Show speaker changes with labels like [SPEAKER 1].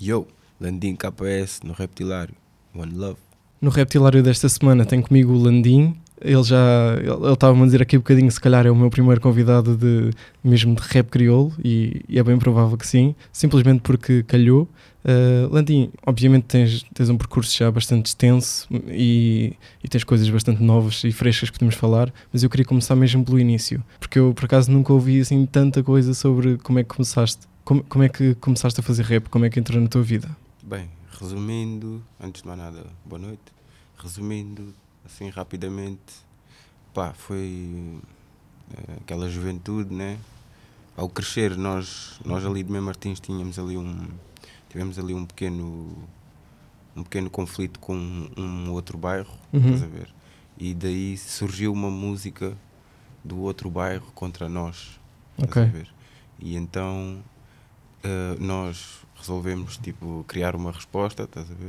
[SPEAKER 1] Yo, Landim KPS no Reptilário. One Love.
[SPEAKER 2] No Reptilário desta semana tem comigo o Landim. Ele já ele estava-me a dizer aqui um bocadinho, se calhar é o meu primeiro convidado de mesmo de rap crioulo e, e é bem provável que sim, simplesmente porque calhou. Uh, Landim, obviamente tens, tens um percurso já bastante extenso e, e tens coisas bastante novas e frescas que podemos falar, mas eu queria começar mesmo pelo início, porque eu por acaso nunca ouvi assim tanta coisa sobre como é que começaste. Como, como é que começaste a fazer rap? Como é que entrou na tua vida?
[SPEAKER 1] Bem, resumindo, antes de mais nada, boa noite. Resumindo, assim rapidamente, pá, foi eh, aquela juventude, né? Ao crescer, nós, nós ali de Mem Martins tínhamos ali um, tivemos ali um pequeno, um pequeno conflito com um, um outro bairro,
[SPEAKER 2] Uhum.
[SPEAKER 1] estás a ver? E daí surgiu uma música do outro bairro contra nós, estás a ver? E então eh, nós resolvemos tipo criar uma resposta, estás a ver?